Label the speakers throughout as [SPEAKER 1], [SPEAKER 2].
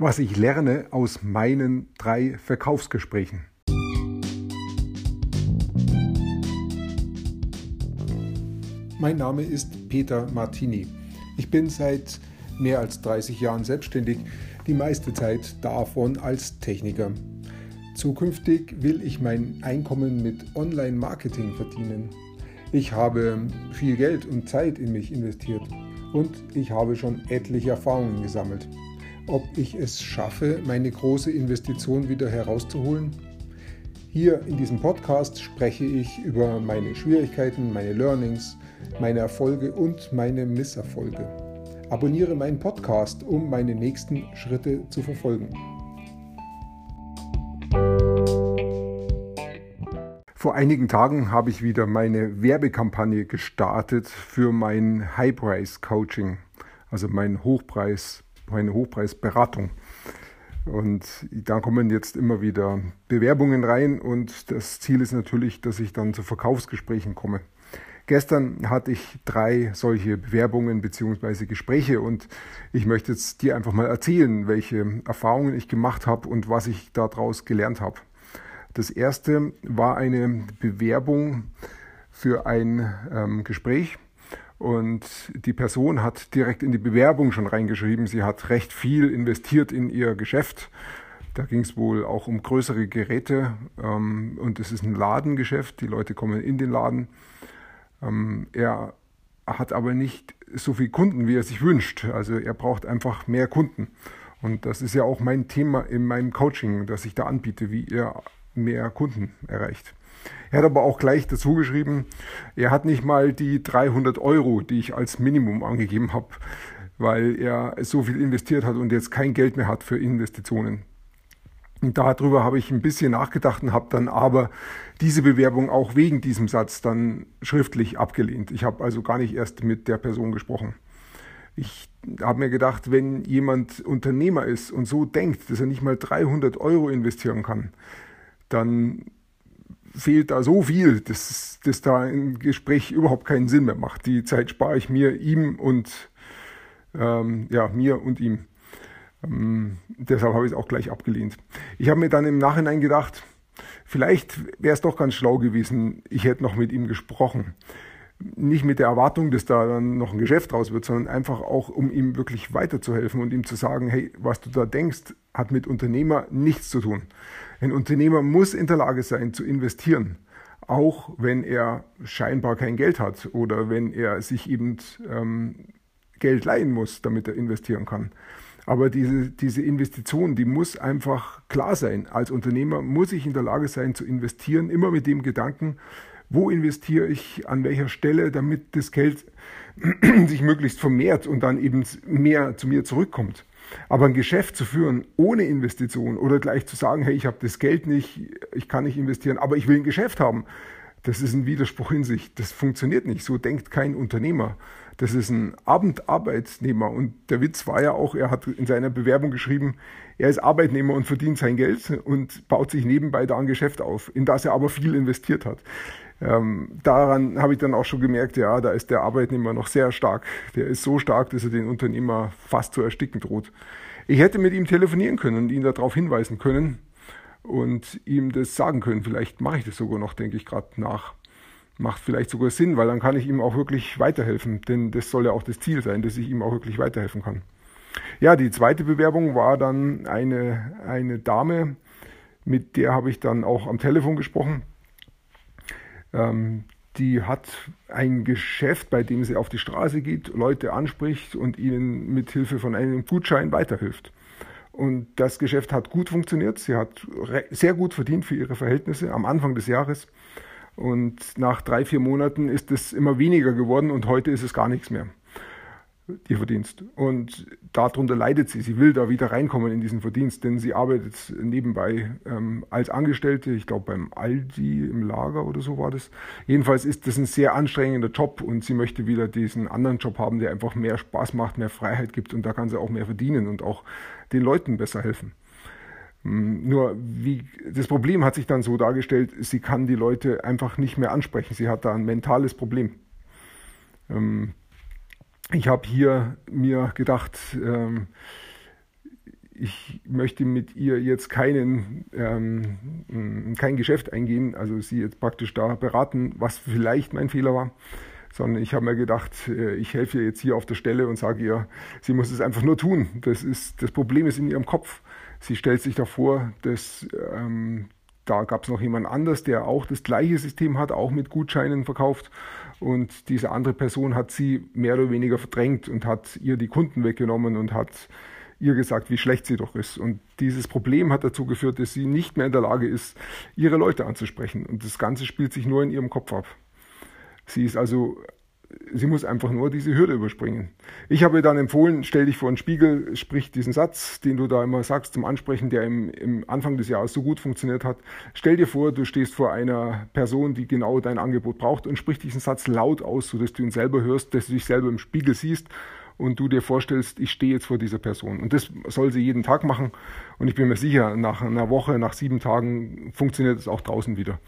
[SPEAKER 1] was ich lerne aus meinen drei Verkaufsgesprächen. Mein Name ist Peter Martini. Ich bin seit mehr als 30 Jahren selbstständig, die meiste Zeit davon als Techniker. Zukünftig will ich mein Einkommen mit Online-Marketing verdienen. Ich habe viel Geld und Zeit in mich investiert und ich habe schon etliche Erfahrungen gesammelt ob ich es schaffe, meine große Investition wieder herauszuholen? Hier in diesem Podcast spreche ich über meine Schwierigkeiten, meine Learnings, meine Erfolge und meine Misserfolge. Abonniere meinen Podcast, um meine nächsten Schritte zu verfolgen. Vor einigen Tagen habe ich wieder meine Werbekampagne gestartet für mein High-Price Coaching, also mein Hochpreis meine Hochpreisberatung. Und da kommen jetzt immer wieder Bewerbungen rein und das Ziel ist natürlich, dass ich dann zu Verkaufsgesprächen komme. Gestern hatte ich drei solche Bewerbungen bzw. Gespräche und ich möchte jetzt dir einfach mal erzählen, welche Erfahrungen ich gemacht habe und was ich daraus gelernt habe. Das erste war eine Bewerbung für ein ähm, Gespräch und die Person hat direkt in die Bewerbung schon reingeschrieben, sie hat recht viel investiert in ihr Geschäft. Da ging es wohl auch um größere Geräte ähm, und es ist ein Ladengeschäft, die Leute kommen in den Laden. Ähm, er hat aber nicht so viele Kunden, wie er sich wünscht. Also er braucht einfach mehr Kunden. Und das ist ja auch mein Thema in meinem Coaching, das ich da anbiete, wie ihr mehr Kunden erreicht. Er hat aber auch gleich dazu geschrieben, er hat nicht mal die 300 Euro, die ich als Minimum angegeben habe, weil er so viel investiert hat und jetzt kein Geld mehr hat für Investitionen. Und darüber habe ich ein bisschen nachgedacht und habe dann aber diese Bewerbung auch wegen diesem Satz dann schriftlich abgelehnt. Ich habe also gar nicht erst mit der Person gesprochen. Ich habe mir gedacht, wenn jemand Unternehmer ist und so denkt, dass er nicht mal 300 Euro investieren kann, dann fehlt da so viel, dass, dass da ein Gespräch überhaupt keinen Sinn mehr macht. Die Zeit spare ich mir, ihm und ähm, ja, mir und ihm. Ähm, deshalb habe ich es auch gleich abgelehnt. Ich habe mir dann im Nachhinein gedacht, vielleicht wäre es doch ganz schlau gewesen, ich hätte noch mit ihm gesprochen. Nicht mit der Erwartung, dass da dann noch ein Geschäft draus wird, sondern einfach auch, um ihm wirklich weiterzuhelfen und ihm zu sagen, hey, was du da denkst, hat mit Unternehmer nichts zu tun. Ein Unternehmer muss in der Lage sein zu investieren, auch wenn er scheinbar kein Geld hat oder wenn er sich eben ähm, Geld leihen muss, damit er investieren kann. Aber diese, diese Investition, die muss einfach klar sein. Als Unternehmer muss ich in der Lage sein zu investieren, immer mit dem Gedanken, wo investiere ich, an welcher Stelle, damit das Geld sich möglichst vermehrt und dann eben mehr zu mir zurückkommt. Aber ein Geschäft zu führen ohne Investition oder gleich zu sagen, hey, ich habe das Geld nicht, ich kann nicht investieren, aber ich will ein Geschäft haben, das ist ein Widerspruch in sich. Das funktioniert nicht. So denkt kein Unternehmer. Das ist ein Abendarbeitsnehmer. Und der Witz war ja auch, er hat in seiner Bewerbung geschrieben, er ist Arbeitnehmer und verdient sein Geld und baut sich nebenbei da ein Geschäft auf, in das er aber viel investiert hat. Ähm, daran habe ich dann auch schon gemerkt, ja, da ist der Arbeitnehmer noch sehr stark. Der ist so stark, dass er den Unternehmer fast zu ersticken droht. Ich hätte mit ihm telefonieren können und ihn darauf hinweisen können und ihm das sagen können. Vielleicht mache ich das sogar noch, denke ich gerade nach. Macht vielleicht sogar Sinn, weil dann kann ich ihm auch wirklich weiterhelfen. Denn das soll ja auch das Ziel sein, dass ich ihm auch wirklich weiterhelfen kann. Ja, die zweite Bewerbung war dann eine, eine Dame, mit der habe ich dann auch am Telefon gesprochen. Ähm, die hat ein Geschäft, bei dem sie auf die Straße geht, Leute anspricht und ihnen mit Hilfe von einem Gutschein weiterhilft. Und das Geschäft hat gut funktioniert. Sie hat sehr gut verdient für ihre Verhältnisse am Anfang des Jahres. Und nach drei, vier Monaten ist es immer weniger geworden und heute ist es gar nichts mehr ihr Verdienst. Und darunter leidet sie. Sie will da wieder reinkommen in diesen Verdienst, denn sie arbeitet nebenbei ähm, als Angestellte, ich glaube beim Aldi im Lager oder so war das. Jedenfalls ist das ein sehr anstrengender Job und sie möchte wieder diesen anderen Job haben, der einfach mehr Spaß macht, mehr Freiheit gibt und da kann sie auch mehr verdienen und auch den Leuten besser helfen. Hm, nur wie, das Problem hat sich dann so dargestellt, sie kann die Leute einfach nicht mehr ansprechen. Sie hat da ein mentales Problem. Ähm, ich habe hier mir gedacht, ähm, ich möchte mit ihr jetzt keinen, ähm, kein Geschäft eingehen, also sie jetzt praktisch da beraten, was vielleicht mein Fehler war, sondern ich habe mir gedacht, äh, ich helfe ihr jetzt hier auf der Stelle und sage ihr, sie muss es einfach nur tun. Das, ist, das Problem ist in ihrem Kopf. Sie stellt sich davor, dass ähm, da gab es noch jemand anders, der auch das gleiche System hat, auch mit Gutscheinen verkauft. Und diese andere Person hat sie mehr oder weniger verdrängt und hat ihr die Kunden weggenommen und hat ihr gesagt, wie schlecht sie doch ist. Und dieses Problem hat dazu geführt, dass sie nicht mehr in der Lage ist, ihre Leute anzusprechen. Und das Ganze spielt sich nur in ihrem Kopf ab. Sie ist also sie muss einfach nur diese Hürde überspringen. Ich habe ihr dann empfohlen, stell dich vor einen Spiegel, sprich diesen Satz, den du da immer sagst zum Ansprechen, der im, im, Anfang des Jahres so gut funktioniert hat. Stell dir vor, du stehst vor einer Person, die genau dein Angebot braucht und sprich diesen Satz laut aus, sodass du ihn selber hörst, dass du dich selber im Spiegel siehst und du dir vorstellst, ich stehe jetzt vor dieser Person. Und das soll sie jeden Tag machen. Und ich bin mir sicher, nach einer Woche, nach sieben Tagen funktioniert es auch draußen wieder.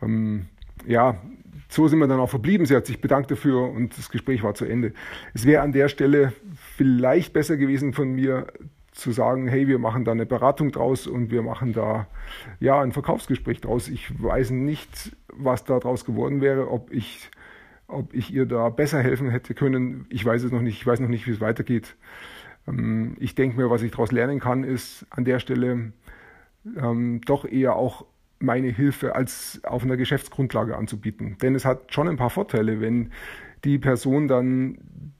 [SPEAKER 1] Ähm, ja, so sind wir dann auch verblieben. Sie hat sich bedankt dafür und das Gespräch war zu Ende. Es wäre an der Stelle vielleicht besser gewesen von mir zu sagen, hey, wir machen da eine Beratung draus und wir machen da ja ein Verkaufsgespräch draus. Ich weiß nicht, was da draus geworden wäre, ob ich, ob ich ihr da besser helfen hätte können. Ich weiß es noch nicht. Ich weiß noch nicht, wie es weitergeht. Ähm, ich denke mir, was ich daraus lernen kann, ist an der Stelle ähm, doch eher auch meine Hilfe als auf einer Geschäftsgrundlage anzubieten. Denn es hat schon ein paar Vorteile, wenn die Person dann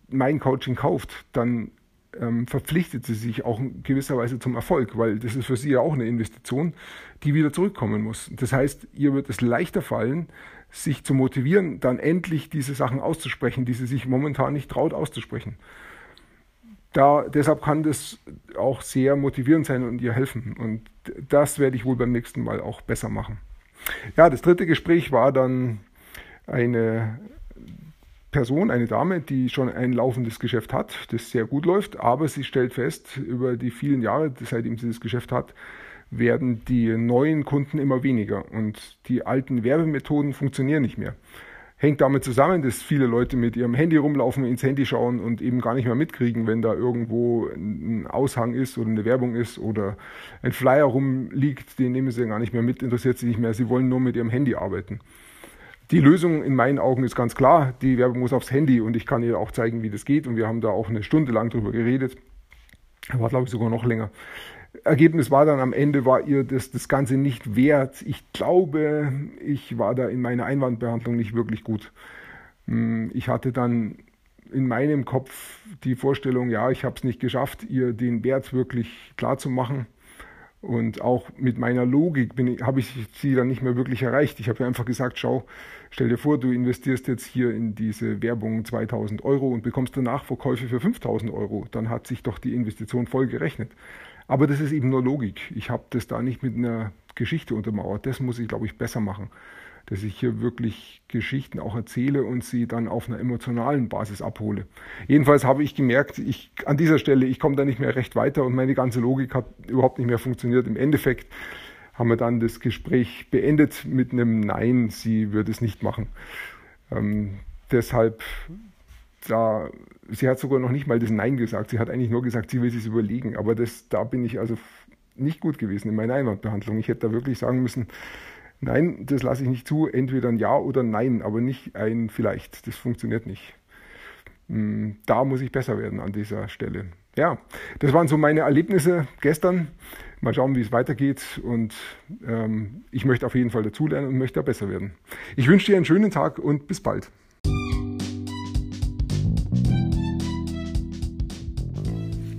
[SPEAKER 1] mein Coaching kauft, dann ähm, verpflichtet sie sich auch in gewisser Weise zum Erfolg, weil das ist für sie ja auch eine Investition, die wieder zurückkommen muss. Das heißt, ihr wird es leichter fallen, sich zu motivieren, dann endlich diese Sachen auszusprechen, die sie sich momentan nicht traut auszusprechen da, deshalb kann das auch sehr motivierend sein und ihr helfen. Und das werde ich wohl beim nächsten Mal auch besser machen. Ja, das dritte Gespräch war dann eine Person, eine Dame, die schon ein laufendes Geschäft hat, das sehr gut läuft, aber sie stellt fest, über die vielen Jahre, seitdem sie das Geschäft hat, werden die neuen Kunden immer weniger und die alten Werbemethoden funktionieren nicht mehr hängt damit zusammen, dass viele Leute mit ihrem Handy rumlaufen, ins Handy schauen und eben gar nicht mehr mitkriegen, wenn da irgendwo ein Aushang ist oder eine Werbung ist oder ein Flyer rumliegt, den nehmen sie gar nicht mehr mit, interessiert sie nicht mehr. Sie wollen nur mit ihrem Handy arbeiten. Die Lösung in meinen Augen ist ganz klar, die Werbung muss aufs Handy und ich kann ihr auch zeigen, wie das geht und wir haben da auch eine Stunde lang drüber geredet. War, glaube ich, sogar noch länger. Ergebnis war dann am Ende, war ihr das, das Ganze nicht wert. Ich glaube, ich war da in meiner Einwandbehandlung nicht wirklich gut. Hm, ich hatte dann in meinem Kopf die Vorstellung, ja, ich habe es nicht geschafft, ihr den Wert wirklich klar zu machen. Und auch mit meiner Logik habe ich sie dann nicht mehr wirklich erreicht. Ich habe einfach gesagt, schau, stell dir vor, du investierst jetzt hier in diese Werbung 2000 Euro und bekommst danach Verkäufe für 5000 Euro. Dann hat sich doch die Investition voll gerechnet. Aber das ist eben nur Logik. Ich habe das da nicht mit einer Geschichte untermauert. Das muss ich, glaube ich, besser machen. Dass ich hier wirklich Geschichten auch erzähle und sie dann auf einer emotionalen Basis abhole. Jedenfalls habe ich gemerkt, ich, an dieser Stelle, ich komme da nicht mehr recht weiter und meine ganze Logik hat überhaupt nicht mehr funktioniert. Im Endeffekt haben wir dann das Gespräch beendet mit einem Nein, sie würde es nicht machen. Ähm, deshalb da, sie hat sogar noch nicht mal das Nein gesagt. Sie hat eigentlich nur gesagt, sie will sich überlegen. Aber das, da bin ich also nicht gut gewesen in meiner Einwandbehandlung. Ich hätte da wirklich sagen müssen, nein, das lasse ich nicht zu, entweder ein Ja oder ein Nein, aber nicht ein Vielleicht. Das funktioniert nicht. Hm, da muss ich besser werden an dieser Stelle. Ja, das waren so meine Erlebnisse gestern. Mal schauen, wie es weitergeht. Und ähm, ich möchte auf jeden Fall dazulernen und möchte da besser werden. Ich wünsche dir einen schönen Tag und bis bald.